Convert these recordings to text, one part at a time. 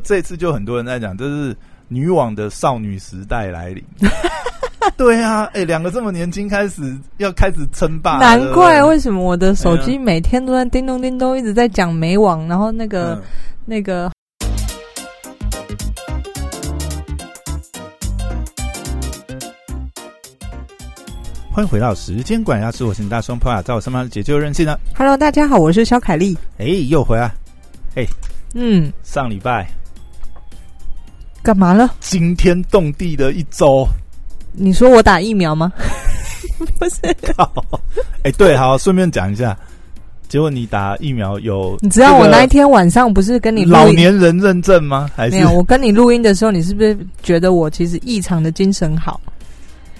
这次就很多人在讲，这是女网的少女时代来临。对啊，哎，两个这么年轻，开始要开始称霸，难怪为什么我的手机每天都在叮咚叮咚，一直在讲美网，然后那个那个。欢迎回到时间管家，是我是大双破啊，在我身旁解救任性呢。Hello，大家好，我是小凯丽。哎，又回来。哎，嗯，上礼拜干嘛了？惊天动地的一周。你说我打疫苗吗？不是。哎，对，好，顺便讲一下。结果你打疫苗有？你知道我那一天晚上不是跟你老年人认证吗？还是没有？我跟你录音的时候，你是不是觉得我其实异常的精神好？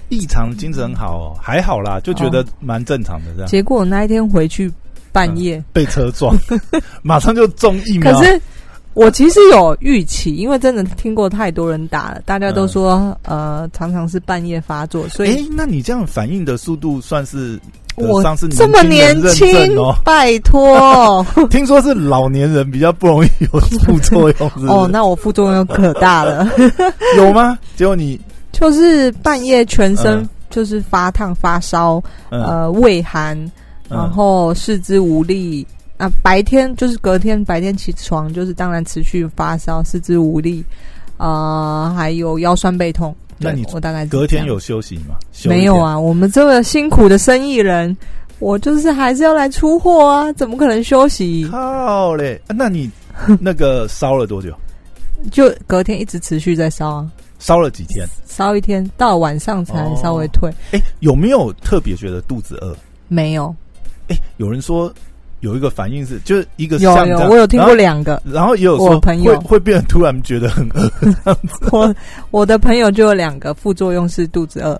异常精神好哦，还好啦，就觉得蛮正常的这样。结果那一天回去半夜被车撞，马上就中疫苗。可是我其实有预期，因为真的听过太多人打了，大家都说呃常常是半夜发作，所以哎，那你这样反应的速度算是我上次这么年轻哦，拜托，听说是老年人比较不容易有副作用哦，那我副作用可大了，有吗？结果你。就是半夜全身就是发烫发烧，呃，畏寒，然后四肢无力。啊，白天就是隔天白天起床就是当然持续发烧，四肢无力，啊，还有腰酸背痛。那你我大概隔天有休息吗？没有啊，我们这个辛苦的生意人，我就是还是要来出货啊，怎么可能休息？好嘞，那你 那个烧了多久？就隔天一直持续在烧啊。烧了几天？烧一天，到晚上才稍微退。哎，有没有特别觉得肚子饿？没有。哎，有人说有一个反应是，就是一个有有，我有听过两个，然后也有说朋友会变得突然觉得很饿。我我的朋友就有两个副作用是肚子饿，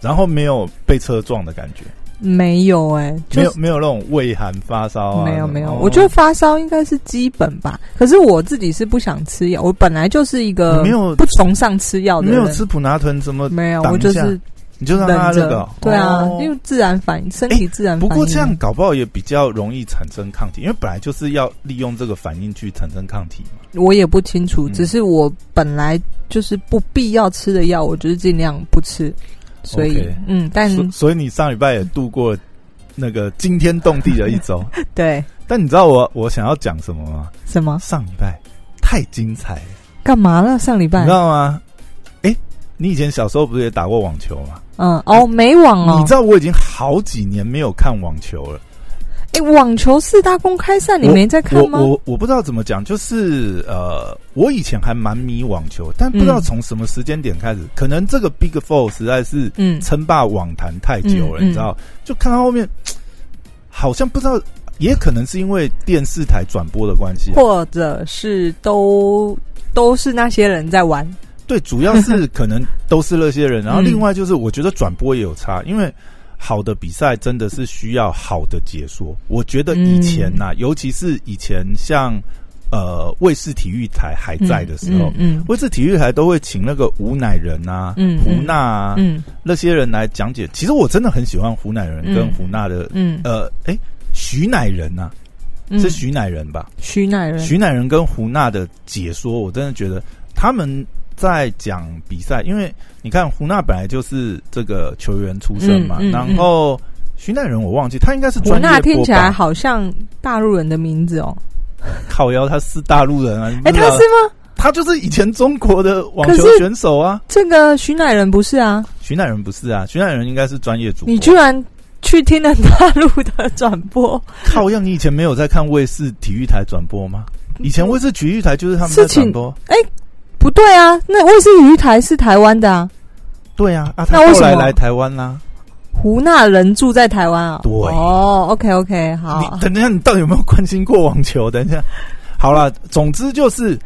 然后没有被车撞的感觉。没有哎，没有没有那种胃寒发烧啊，没有没有，我觉得发烧应该是基本吧。可是我自己是不想吃药，我本来就是一个没有不崇尚吃药的，没有吃普拿疼怎么，没有，我就是你就让他这个，对啊，因为自然反应，身体自然。不过这样搞不好也比较容易产生抗体，因为本来就是要利用这个反应去产生抗体嘛。我也不清楚，只是我本来就是不必要吃的药，我就是尽量不吃。所以，嗯，但所以你上礼拜也度过那个惊天动地的一周，对。但你知道我我想要讲什么吗？什么？上礼拜太精彩，干嘛了？上礼拜你知道吗？哎，你以前小时候不是也打过网球吗？嗯，哦，没网哦。你知道我已经好几年没有看网球了。哎，网球四大公开赛你没在看吗？我我不知道怎么讲，就是呃，我以前还蛮迷网球，但不知道从什么时间点开始，可能这个 Big Four 实在是嗯称霸网坛太久了，你知道？就看到后面，好像不知道，也可能是因为电视台转播的关系，或者是都都是那些人在玩。对，主要是可能都是那些人，然后另外就是我觉得转播也有差，因为。好的比赛真的是需要好的解说。我觉得以前呐，尤其是以前像呃卫视体育台还在的时候，嗯，卫视体育台都会请那个吴乃仁啊、胡娜啊，嗯，那些人来讲解。其实我真的很喜欢胡乃仁跟胡娜的，嗯，呃，哎，徐乃仁呐，是徐乃仁吧？徐乃仁，徐乃仁跟胡娜的解说，我真的觉得他们。在讲比赛，因为你看胡娜本来就是这个球员出身嘛，然后徐乃仁我忘记他应该是胡娜，听起来好像大陆人的名字哦。靠腰他是大陆人啊？哎，他是吗？他就是以前中国的网球选手啊。这个徐乃仁不是啊？徐乃仁不是啊？徐乃仁应该是专业主播。你居然去听了大陆的转播？靠样，你以前没有在看卫视体育台转播吗？以前卫视体育台就是他们在转播。哎。不对啊，那卫视体育台是台湾的啊。对啊，啊，他后来来台湾啦。胡娜人住在台湾啊。对哦，OK OK，好。你等一下，你到底有没有关心过网球？等一下，好了，总之就是，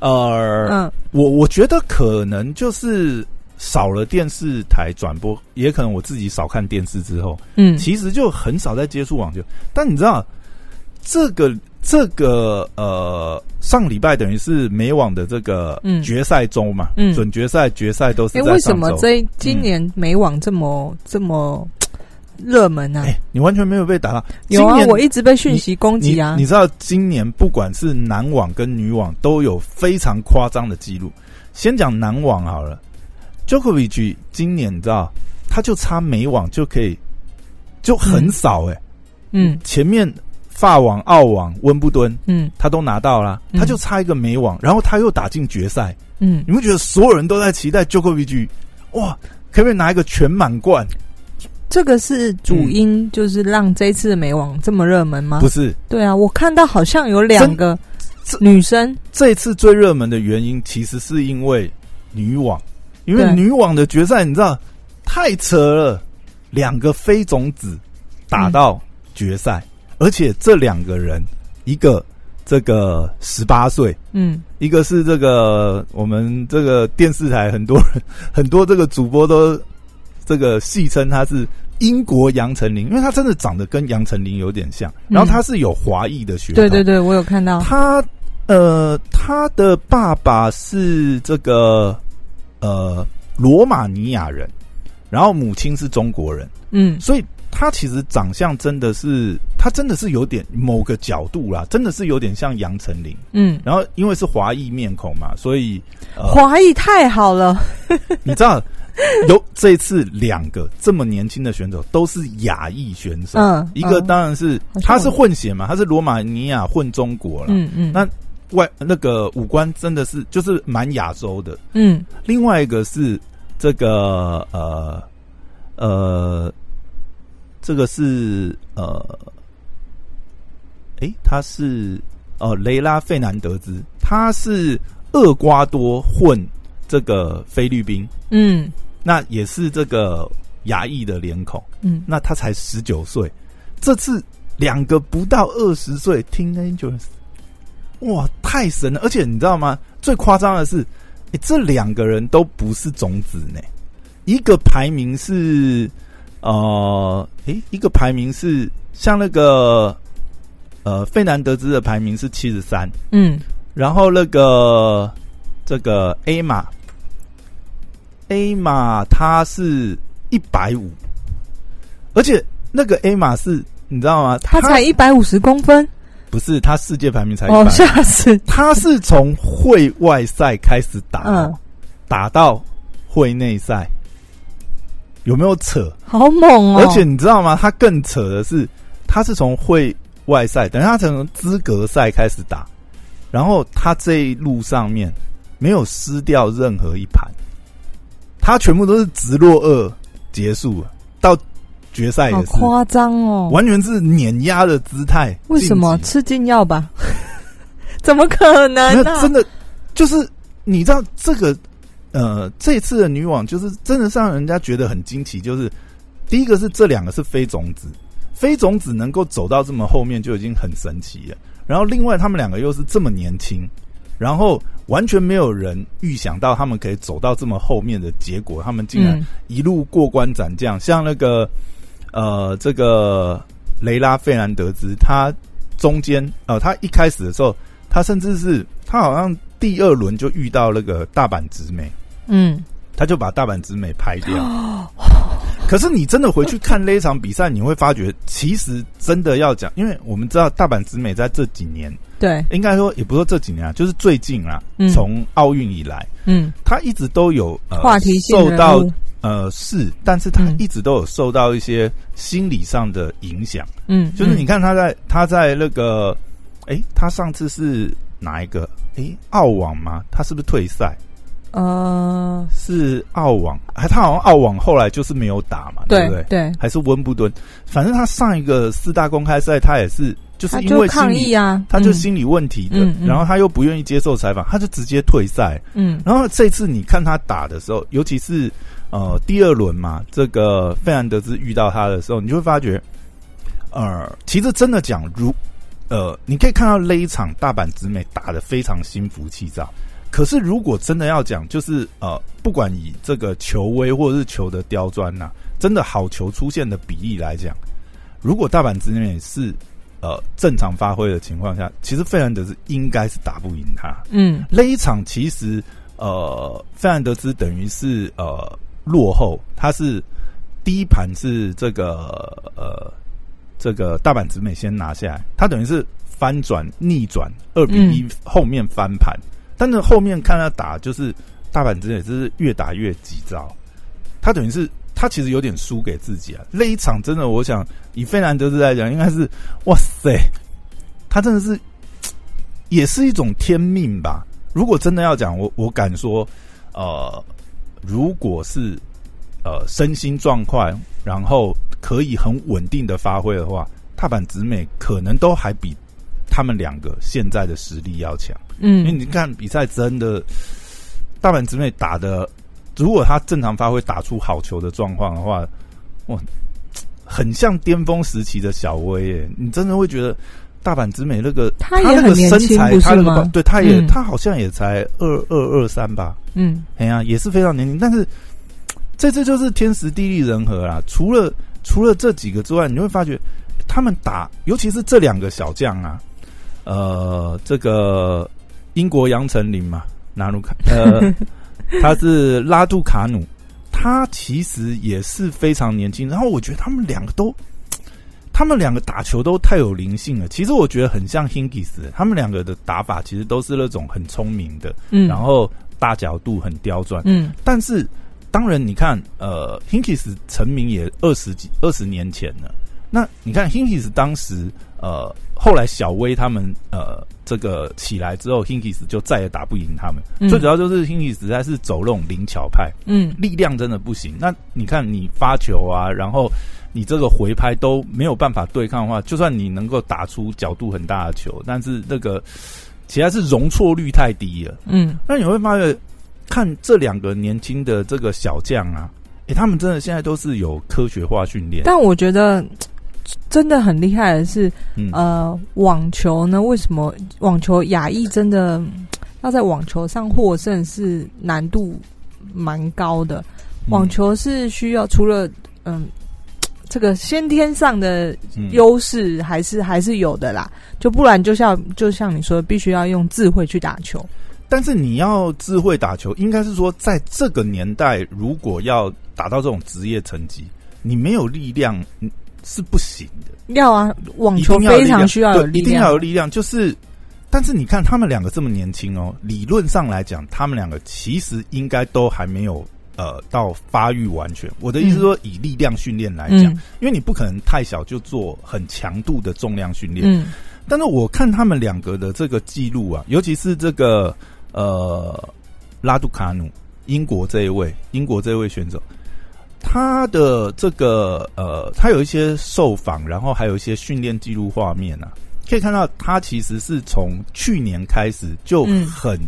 呃，嗯，我我觉得可能就是少了电视台转播，也可能我自己少看电视之后，嗯，其实就很少在接触网球。但你知道这个？这个呃，上礼拜等于是美网的这个决赛周嘛，嗯准决赛、决赛都是。哎，为什么这今年美网这么这么热门啊！哎，你完全没有被打到。有啊，我一直被讯息攻击啊！你知道今年不管是男网跟女网都有非常夸张的记录。先讲男网好了，Jokovic 今年你知道，他就差美网就可以，就很少哎。嗯，前面法网、澳网、温布敦，嗯，他都拿到了，他就差一个美网，然后他又打进决赛。嗯，你们觉得所有人都在期待 Jokovic？哇，可不可以拿一个全满贯？这个是主因，就是让这次的美网这么热门吗？不是，对啊，我看到好像有两个女生。这次最热门的原因，其实是因为女网，因为女网的决赛，你知道太扯了，两个非种子打到决赛，而且这两个人，一个这个十八岁，嗯，一个是这个我们这个电视台很多人 很多这个主播都。这个戏称他是英国杨丞琳，因为他真的长得跟杨丞琳有点像。然后他是有华裔的血统，对对对，我有看到他。呃，他的爸爸是这个呃罗马尼亚人，然后母亲是中国人。嗯，所以他其实长相真的是，他真的是有点某个角度啦，真的是有点像杨丞琳。嗯，然后因为是华裔面孔嘛，所以华裔太好了，你知道。有这次两个这么年轻的选手都是亚裔选手，嗯，一个当然是他是混血嘛，他是罗马尼亚混中国了，嗯嗯，那外那个五官真的是就是蛮亚洲的，嗯，另外一个是这个呃呃，这个是呃，诶，他是哦雷拉费南德兹，他是厄瓜多混这个菲律宾，嗯。那也是这个亚裔的脸孔，嗯，那他才十九岁，这次两个不到二十岁，teenagers，哇，太神了！而且你知道吗？最夸张的是，哎，这两个人都不是种子呢，一个排名是，呃，诶，一个排名是像那个，呃，费南德兹的排名是七十三，嗯，然后那个这个 A 马。A 马它是一百五，而且那个 A 马是你知道吗？它才一百五十公分，不是？它世界排名才哦，吓死！他是从会外赛开始打，嗯，打到会内赛，有没有扯？好猛哦！而且你知道吗？他更扯的是，他是从会外赛，等他从资格赛开始打，然后他这一路上面没有失掉任何一盘。他全部都是直落二结束，到决赛也是夸张哦，完全是碾压的姿态。为什么吃禁药吧？怎么可能？那真的就是你知道这个呃，这次的女网就是真的让人家觉得很惊奇。就是第一个是这两个是非种子，非种子能够走到这么后面就已经很神奇了。然后另外他们两个又是这么年轻。然后完全没有人预想到他们可以走到这么后面的结果，他们竟然一路过关斩将。像那个呃，这个雷拉费兰德兹，他中间呃，他一开始的时候，他甚至是他好像第二轮就遇到那个大阪直美，嗯，他就把大阪直美拍掉。可是你真的回去看那一场比赛，你会发觉，其实真的要讲，因为我们知道大阪直美在这几年。对，应该说也不说这几年啊，就是最近啊，从奥运以来，嗯，他一直都有呃话题受到呃是，但是他一直都有受到一些心理上的影响，嗯，就是你看他在他在那个，哎，他上次是哪一个？哎，澳网吗？他是不是退赛？呃，是澳网，还他好像澳网后来就是没有打嘛，对不对？对，还是温布顿，反正他上一个四大公开赛他也是。就是因为抗议啊，他就心理问题的，然后他又不愿意接受采访，他就直接退赛。嗯，然后这次你看他打的时候，尤其是呃第二轮嘛，这个费兰德兹遇到他的时候，你就会发觉，呃，其实真的讲，如呃，你可以看到那一场大阪直美打的非常心浮气躁。可是如果真的要讲，就是呃，不管以这个球威或者是球的刁钻呐，真的好球出现的比例来讲，如果大阪直美是。呃，正常发挥的情况下，其实费兰德斯应该是打不赢他。嗯，那一场其实呃，费兰德斯等于是呃落后，他是第一盘是这个呃，这个大阪直美先拿下来，他等于是翻转逆转二比一，后面翻盘，但是后面看他打，就是大阪直美就是越打越急躁，他等于是他其实有点输给自己啊。那一场真的，我想以费南德斯来讲，应该是哇塞，他真的是也是一种天命吧。如果真的要讲，我我敢说，呃，如果是。呃，身心状况，然后可以很稳定的发挥的话，踏板直美可能都还比他们两个现在的实力要强。嗯，因为你看比赛真的，大阪直美打的，如果他正常发挥，打出好球的状况的话，哇，很像巅峰时期的小威耶！你真的会觉得大阪直美那个他也很年轻，不是吗？对，他也他好像也才二二二三吧。嗯，哎呀，也是非常年轻，但是。这次就是天时地利人和啦。除了除了这几个之外，你会发觉他们打，尤其是这两个小将啊，呃，这个英国杨丞琳嘛，纳鲁卡，呃，他是拉杜卡努，他其实也是非常年轻。然后我觉得他们两个都，他们两个打球都太有灵性了。其实我觉得很像 Hinkis，他们两个的打法其实都是那种很聪明的，嗯，然后大角度很刁钻，嗯，但是。当然，你看，呃，Hinkis 成名也二十几二十年前了。那你看，Hinkis 当时，呃，后来小威他们，呃，这个起来之后，Hinkis 就再也打不赢他们。最主要就是 Hinkis 实在是走那种灵巧派，嗯，力量真的不行。那你看，你发球啊，然后你这个回拍都没有办法对抗的话，就算你能够打出角度很大的球，但是那个其实是容错率太低了。嗯，那你会发现。看这两个年轻的这个小将啊，哎，他们真的现在都是有科学化训练。但我觉得真的很厉害的是，呃，网球呢，为什么网球亚裔真的要在网球上获胜是难度蛮高的？网球是需要除了嗯这个先天上的优势，还是还是有的啦。就不然就像就像你说，必须要用智慧去打球。但是你要智慧打球，应该是说，在这个年代，如果要达到这种职业成绩，你没有力量是不行的。要啊，网球非常需要有力量，一定要有力量。就是，但是你看他们两个这么年轻哦，理论上来讲，他们两个其实应该都还没有呃到发育完全。我的意思说，以力量训练来讲，因为你不可能太小就做很强度的重量训练。嗯，但是我看他们两个的这个记录啊，尤其是这个。呃，拉杜卡努，英国这一位，英国这一位选手，他的这个呃，他有一些受访，然后还有一些训练记录画面啊，可以看到他其实是从去年开始就很，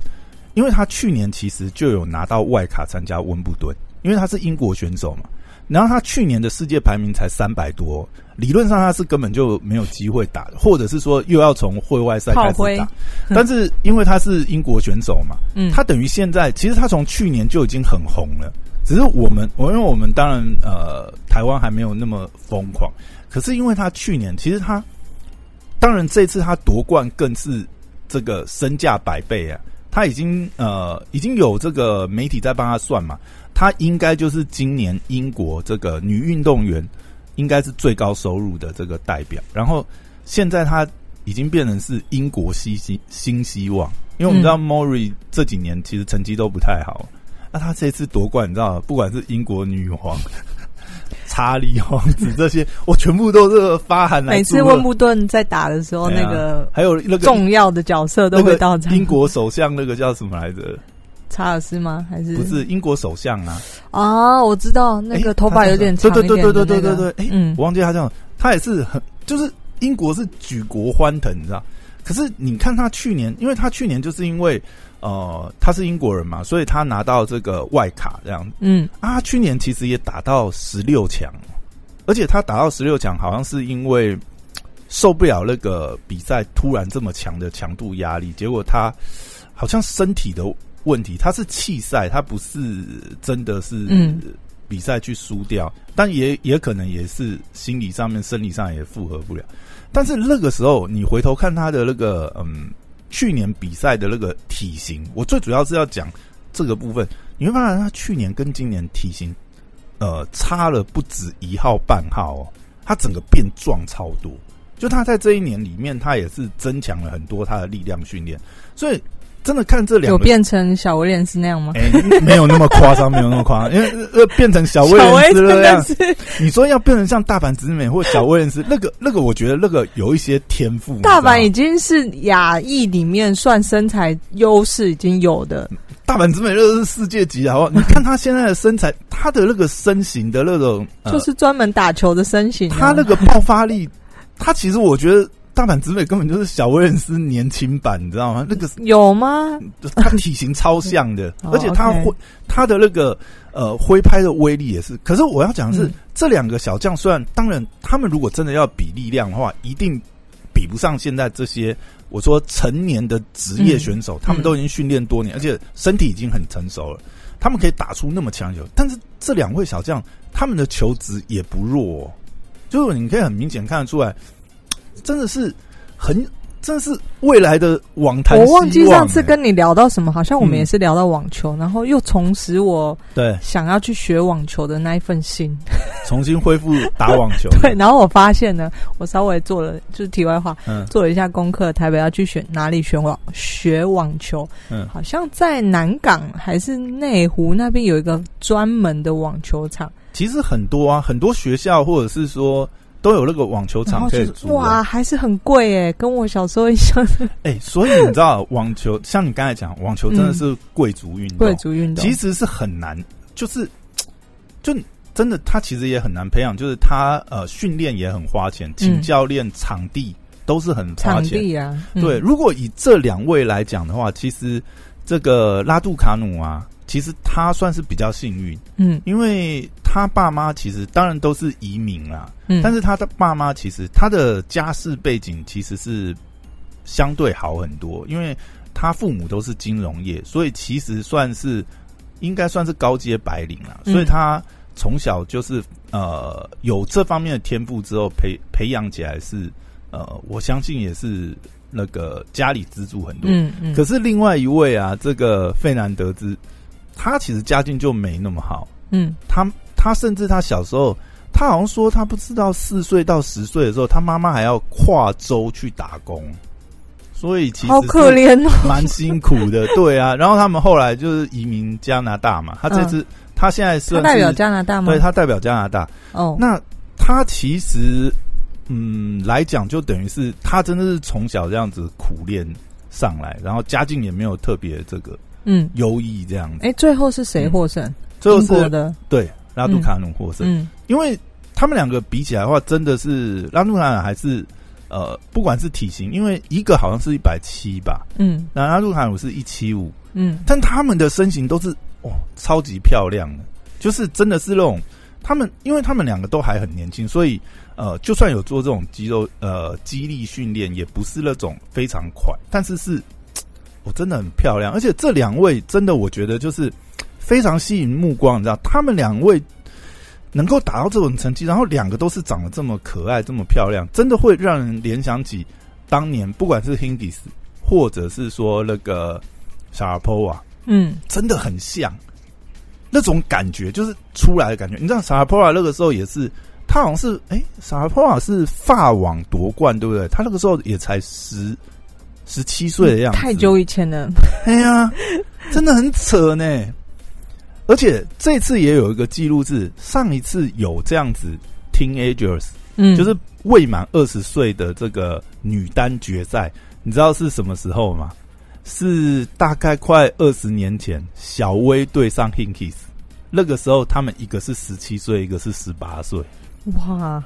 因为他去年其实就有拿到外卡参加温布顿，因为他是英国选手嘛。然后他去年的世界排名才三百多，理论上他是根本就没有机会打的，或者是说又要从会外赛开始打。但是因为他是英国选手嘛，嗯，他等于现在其实他从去年就已经很红了，只是我们我因为我们当然呃台湾还没有那么疯狂，可是因为他去年其实他当然这次他夺冠更是这个身价百倍啊，他已经呃已经有这个媒体在帮他算嘛。他应该就是今年英国这个女运动员，应该是最高收入的这个代表。然后现在他已经变成是英国新新新希望，因为我们知道 Mori 这几年其实成绩都不太好。那他这次夺冠，你知道，不管是英国女皇、查理王子这些，我全部都是发函来。每次温布顿在打的时候，那个还有那个重要的角色都会到场。英国首相那个叫什么来着？查尔斯吗？还是不是英国首相啊？啊，我知道那个头发有点长对对对对对对对对。哎，嗯，我忘记他这样，他也是很，就是英国是举国欢腾，你知道？可是你看他去年，因为他去年就是因为呃他是英国人嘛，所以他拿到这个外卡这样。嗯啊，去年其实也打到十六强，而且他打到十六强，好像是因为受不了那个比赛突然这么强的强度压力，结果他好像身体的。问题，他是弃赛，他不是真的是比赛去输掉，但也也可能也是心理上面、生理上也负荷不了。但是那个时候，你回头看他的那个嗯，去年比赛的那个体型，我最主要是要讲这个部分，你会发现他去年跟今年体型呃差了不止一号半号哦，他整个变壮超多。就他在这一年里面，他也是增强了很多他的力量训练，所以真的看这两有变成小威廉斯那样吗？哎，没有那么夸张，没有那么夸张，因为呃变成小威廉斯那样。你说要变成像大阪直美或小威廉斯，那个那个，我觉得那个有一些天赋。大阪已经是亚裔里面算身材优势已经有的。大阪直美那是世界级，好不好？你看他现在的身材，他的那个身形的那种，就是专门打球的身形，他那个爆发力。他其实我觉得大阪直美根本就是小威廉斯年轻版，你知道吗？那个有吗？他体型超像的，而且他挥他的那个呃挥拍的威力也是。可是我要讲的是，这两个小将虽然当然他们如果真的要比力量的话，一定比不上现在这些我说成年的职业选手，他们都已经训练多年，而且身体已经很成熟了，他们可以打出那么强球。但是这两位小将，他们的球质也不弱。就是你可以很明显看得出来，真的是很，真的是未来的网坛。我忘记上次跟你聊到什么，好像我们也是聊到网球，然后又重拾我对想要去学网球的那一份心，重新恢复打网球。对，然后我发现呢，我稍微做了就是题外话，嗯，做了一下功课，台北要去选哪里选网学网球，嗯，好像在南港还是内湖那边有一个专门的网球场。其实很多啊，很多学校或者是说都有那个网球场可以租。哇，还是很贵哎，跟我小时候一样。哎，所以你知道，网球像你刚才讲，网球真的是贵族运动。贵族运动其实是很难，就是 就真的，他其实也很难培养。就是他呃，训练也很花钱，请教练、场地都是很花钱啊。对，如果以这两位来讲的话，其实这个拉杜卡努啊。其实他算是比较幸运，嗯，因为他爸妈其实当然都是移民啦，嗯，但是他的爸妈其实他的家世背景其实是相对好很多，因为他父母都是金融业，所以其实算是应该算是高阶白领啦，所以他从小就是呃有这方面的天赋之后培培养起来是呃我相信也是那个家里资助很多，嗯嗯，可是另外一位啊，这个费南德兹。他其实家境就没那么好，嗯，他他甚至他小时候，他好像说他不知道四岁到十岁的时候，他妈妈还要跨州去打工，所以其实好可怜哦，蛮辛苦的，对啊。然后他们后来就是移民加拿大嘛，他这次他现在是代表加拿大吗？对他代表加拿大哦。那他其实嗯来讲，就等于是他真的是从小这样子苦练上来，然后家境也没有特别这个。嗯，优异这样子。哎，最后是谁获胜？最后是的，对，拉杜卡努获胜。嗯，因为他们两个比起来的话，真的是拉杜卡努还是呃，不管是体型，因为一个好像是一百七吧，嗯，那拉杜卡努是一七五，嗯，但他们的身形都是哇，超级漂亮的，就是真的是那种他们，因为他们两个都还很年轻，所以呃，就算有做这种肌肉呃肌力训练，也不是那种非常快，但是是。真的很漂亮，而且这两位真的，我觉得就是非常吸引目光。你知道，他们两位能够达到这种成绩，然后两个都是长得这么可爱、这么漂亮，真的会让人联想起当年，不管是 Hindis 或者是说那个 Sharapova，嗯，真的很像那种感觉，就是出来的感觉。你知道 Sharapova 那个时候也是，他好像是哎，Sharapova 是法网夺冠，对不对？他那个时候也才十。十七岁的样子，太久以前了。哎呀，真的很扯呢。而且这次也有一个记录，是上一次有这样子 teenagers，嗯，就是未满二十岁的这个女单决赛，你知道是什么时候吗？是大概快二十年前，小威对上 Hinkis，那个时候他们一个是十七岁，一个是十八岁。哇！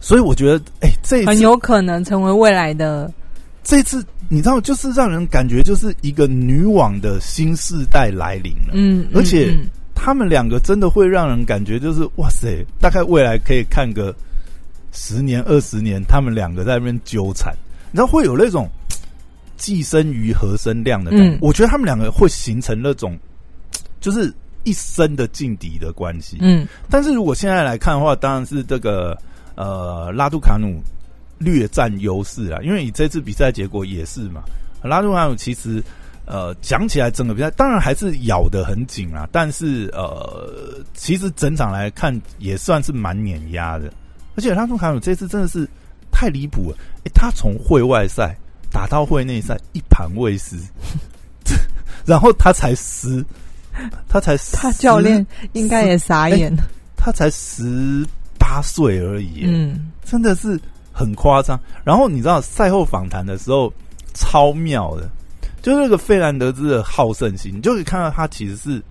所以我觉得，哎，这很有可能成为未来的。这次你知道，就是让人感觉就是一个女网的新世代来临了。嗯，而且他们两个真的会让人感觉就是哇塞，大概未来可以看个十年、二十年，他们两个在那边纠缠，你知道会有那种寄生于和生量的感觉。我觉得他们两个会形成那种就是一生的劲敌的关系。嗯，但是如果现在来看的话，当然是这个呃拉杜卡努。略占优势啊，因为你这次比赛结果也是嘛，拉杜卡努其实呃，讲起来整个比赛当然还是咬得很紧啊，但是呃，其实整场来看也算是蛮碾压的。而且拉杜卡努这次真的是太离谱了，哎，他从会外赛打到会内赛一盘未失，然后他才十，他才他教练应该也傻眼，他才十八岁而已，嗯，真的是很夸张。然后你知道赛后访谈的时候超妙的。就是那个费兰德兹的好胜心，你就可以看到他其实是，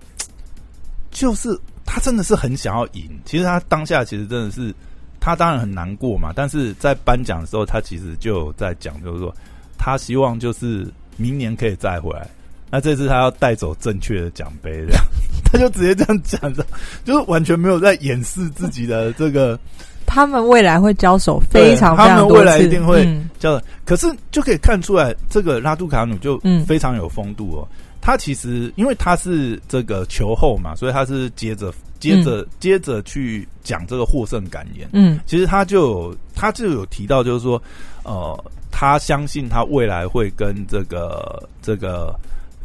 就是他真的是很想要赢。其实他当下其实真的是，他当然很难过嘛。但是在颁奖的时候，他其实就在讲，就是说他希望就是明年可以再回来。那这次他要带走正确的奖杯，这样他就直接这样讲的，就是完全没有在掩饰自己的这个。他们未来会交手非常非常多他们未来一定会交手，可是就可以看出来，这个拉杜卡努就非常有风度哦。他其实因为他是这个球后嘛，所以他是接着接着接着去讲这个获胜感言。嗯，其实他就有他就有提到，就是说，呃，他相信他未来会跟这个这个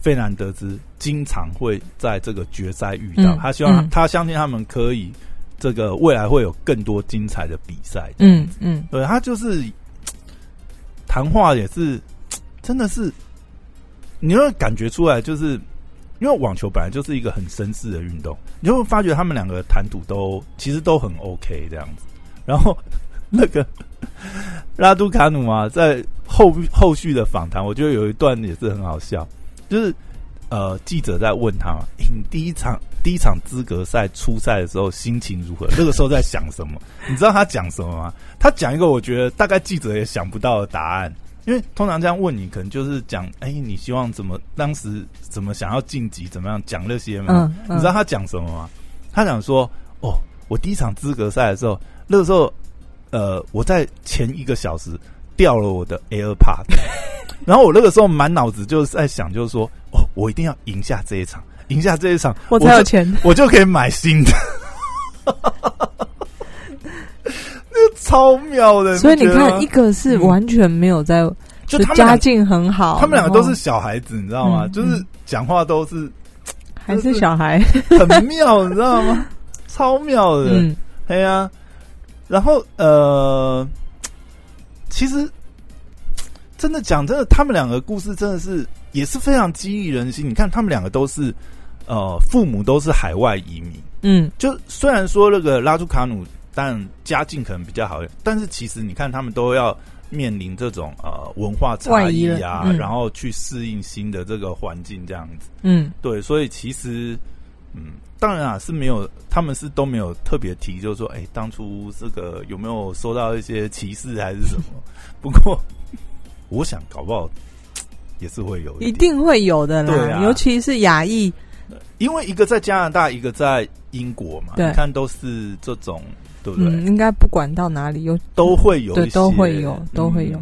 费南德兹经常会在这个决赛遇到。他希望他相信他们可以。这个未来会有更多精彩的比赛，嗯嗯，对他就是谈话也是真的是，你会感觉出来，就是因为网球本来就是一个很绅士的运动，你就会发觉他们两个谈吐都其实都很 OK 这样子。然后 那个拉杜卡努啊，在后后续的访谈，我觉得有一段也是很好笑，就是呃记者在问他，你第一场。第一场资格赛初赛的时候心情如何？那个时候在想什么？你知道他讲什么吗？他讲一个我觉得大概记者也想不到的答案，因为通常这样问你，可能就是讲，哎，你希望怎么？当时怎么想要晋级？怎么样讲那些嘛？你知道他讲什么吗？他讲说，哦，我第一场资格赛的时候，那个时候，呃，我在前一个小时掉了我的 AirPod，然后我那个时候满脑子就是在想，就是说，哦，我一定要赢下这一场。赢下这一场，我才有钱，我就可以买新的。那超妙的，所以你看，一个是完全没有在，就家境很好，他们两个都是小孩子，你知道吗？就是讲话都是还是小孩，很妙，你知道吗？超妙的，嗯对呀。然后呃，其实真的讲真的，他们两个故事真的是也是非常激励人心。你看，他们两个都是。呃，父母都是海外移民，嗯，就虽然说那个拉朱卡努，但家境可能比较好，但是其实你看他们都要面临这种呃文化差异啊，然后去适应新的这个环境这样子，嗯，对，所以其实，嗯，当然啊是没有，他们是都没有特别提，就是说，哎，当初这个有没有收到一些歧视还是什么？不过，我想搞不好 也是会有，一定会有的啦，尤其是亚裔。因为一个在加拿大，一个在英国嘛，你看都是这种，对不对？应该不管到哪里，有都会有，对，都会有，都会有。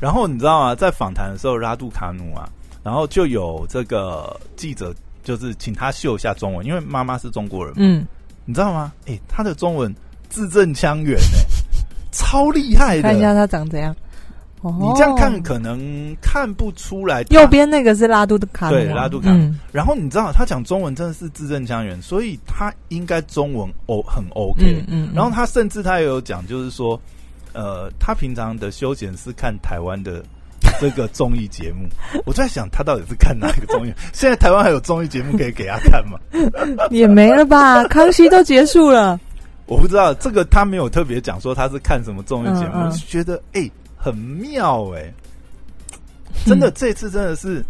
然后你知道吗？在访谈的时候，拉杜卡努啊，然后就有这个记者，就是请他秀一下中文，因为妈妈是中国人，嗯，你知道吗？哎，他的中文字正腔圆，哎，超厉害的。看一下他长怎样。你这样看可能看不出来，右边那个是拉杜的卡，对拉杜卡。然后你知道他讲中文真的是字正腔圆，所以他应该中文 O 很 OK。嗯，然后他甚至他也有讲，就是说，呃，他平常的休闲是看台湾的这个综艺节目。我在想他到底是看哪一个综艺？现在台湾还有综艺节目可以给他看吗？也没了吧，康熙都结束了。我不知道这个他没有特别讲说他是看什么综艺节目，就觉得哎。很妙哎，真的，这次真的是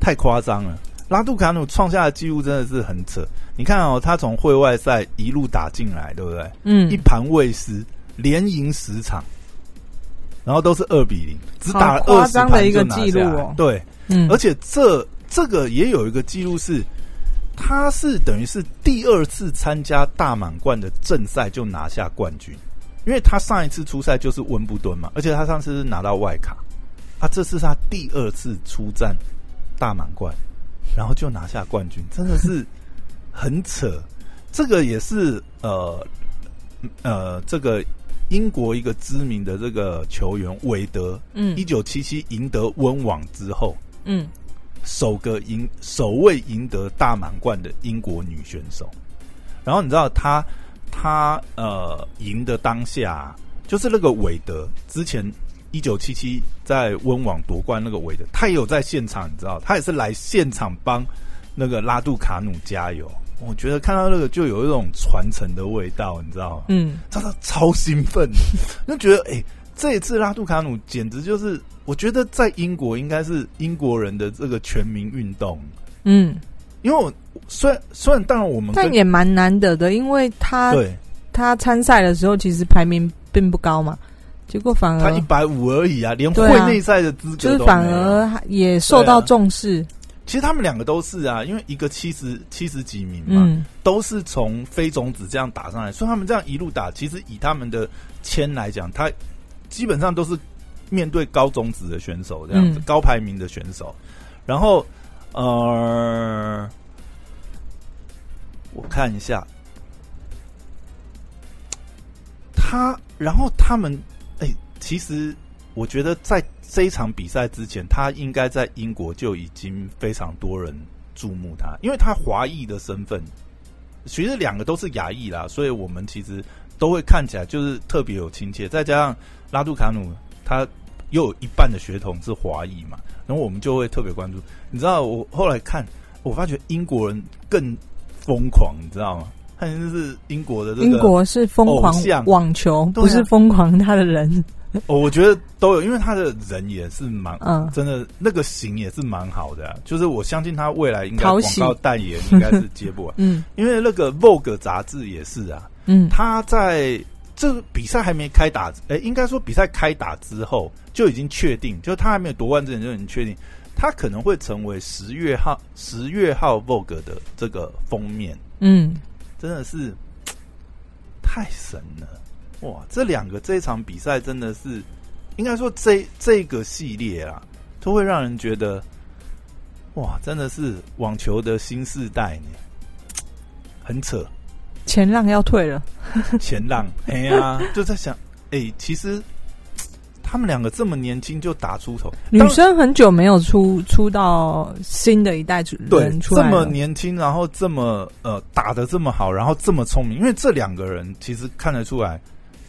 太夸张了。拉杜卡努创下的记录真的是很扯。你看哦，他从会外赛一路打进来，对不对？嗯，一盘未失，连赢十场，然后都是二比零，只打了二十盘就拿下。对，嗯，而且这这个也有一个记录是，他是等于是第二次参加大满贯的正赛就拿下冠军。因为他上一次出赛就是温布顿嘛，而且他上次是拿到外卡，他这是他第二次出战大满贯，然后就拿下冠军，真的是很扯。这个也是呃呃，这个英国一个知名的这个球员韦德，嗯，一九七七赢得温网之后，嗯，首个赢首位赢得大满贯的英国女选手。然后你知道她她呃赢的当下，就是那个韦德之前一九七七在温网夺冠那个韦德，他也有在现场，你知道，他也是来现场帮那个拉杜卡努加油。我觉得看到那个就有一种传承的味道，你知道吗？嗯，他他超兴奋，就觉得哎，这一次拉杜卡努简直就是，我觉得在英国应该是英国人的这个全民运动。嗯，因为我虽然虽然当然我们但也蛮难得的，因为他对。他参赛的时候其实排名并不高嘛，结果反而他一百五而已啊，连会内赛的资格就是反而也受到重视。其实他们两个都是啊，因为一个七十七十几名嘛，都是从非种子这样打上来，所以他们这样一路打，其实以他们的签来讲，他基本上都是面对高种子的选手这样子，高排名的选手。然后呃，我看一下他，然后他们哎，其实我觉得在。这一场比赛之前，他应该在英国就已经非常多人注目他，因为他华裔的身份，其实两个都是亚裔啦，所以我们其实都会看起来就是特别有亲切。再加上拉杜卡努，他又有一半的血统是华裔嘛，然后我们就会特别关注。你知道，我后来看，我发觉英国人更疯狂，你知道吗？他就是英国的英国是疯狂网球，不是疯狂他的人。哦，我觉得都有，因为他的人也是蛮，嗯，真的那个型也是蛮好的，就是我相信他未来应该广告代言应该是接不完，嗯，因为那个 Vogue 杂志也是啊，嗯，他在这个比赛还没开打，哎，应该说比赛开打之后就已经确定，就他还没有夺冠之前就已经确定，他可能会成为十月号十月号 Vogue 的这个封面，嗯，真的是太神了。哇，这两个这一场比赛真的是，应该说这这个系列啊，都会让人觉得，哇，真的是网球的新世代呢，很扯。前浪要退了，前浪，哎呀，就在想，哎，其实他们两个这么年轻就打出头，女生很久没有出出到新的一代人出来，这么年轻，然后这么呃打的这么好，然后这么聪明，因为这两个人其实看得出来。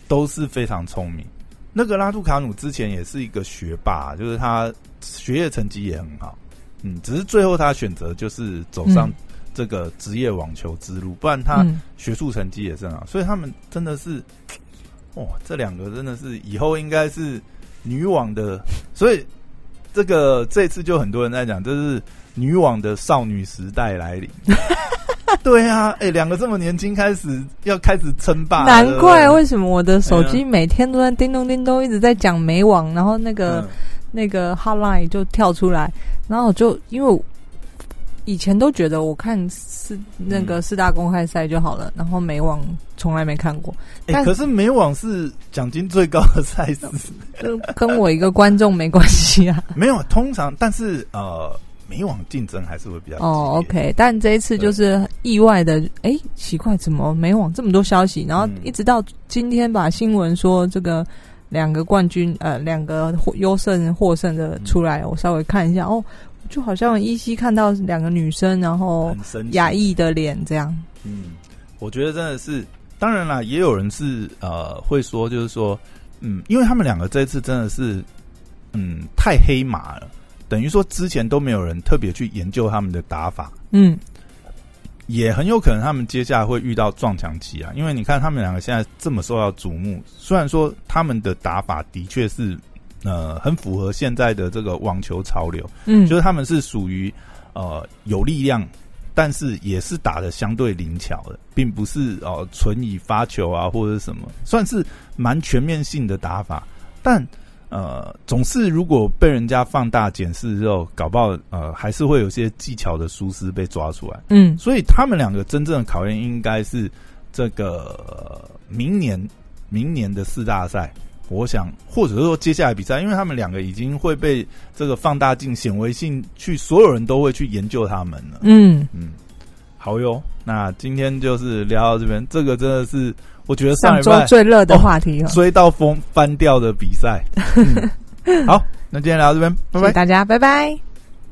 都是非常聪明。那个拉杜卡努之前也是一个学霸，就是他学业成绩也很好。嗯，只是最后他选择就是走上这个职业网球之路，不然他学术成绩也是很好。所以他们真的是，哇，这两个真的是以后应该是女网的。所以这个这次就很多人在讲，这是女网的少女时代来临。对啊，哎，两个这么年轻，开始要开始称霸，难怪为什么我的手机每天都在叮咚叮咚，一直在讲美网，然后那个那个 hotline 就跳出来，然后我就因为以前都觉得我看四那个四大公开赛就好了，然后美网从来没看过。哎，可是美网是奖金最高的赛事，跟跟我一个观众没关系啊。没有，通常但是呃。美网竞争还是会比较哦，OK，但这一次就是意外的，哎，奇怪，怎么美网这么多消息？然后一直到今天把新闻说这个两个冠军，呃，两个优胜获胜的出来，我稍微看一下，哦，就好像依稀看到两个女生，然后雅意的脸这样。嗯，我觉得真的是，当然啦，也有人是呃会说，就是说，嗯，因为他们两个这次真的是，嗯，太黑马了。等于说，之前都没有人特别去研究他们的打法，嗯，也很有可能他们接下来会遇到撞墙期啊。因为你看他们两个现在这么受到瞩目，虽然说他们的打法的确是呃很符合现在的这个网球潮流，嗯，就是他们是属于呃有力量，但是也是打的相对灵巧的，并不是哦纯以发球啊或者什么，算是蛮全面性的打法，但。呃，总是如果被人家放大检视之后，搞不好呃，还是会有些技巧的疏失被抓出来。嗯，所以他们两个真正的考验应该是这个明年明年的四大赛。我想，或者说接下来比赛，因为他们两个已经会被这个放大镜、显微镜去，所有人都会去研究他们了。嗯嗯，好哟。那今天就是聊到这边，这个真的是。我觉得上周最热的话题，追到风翻掉的比赛。好，那今天聊到这边，拜拜，大家拜拜。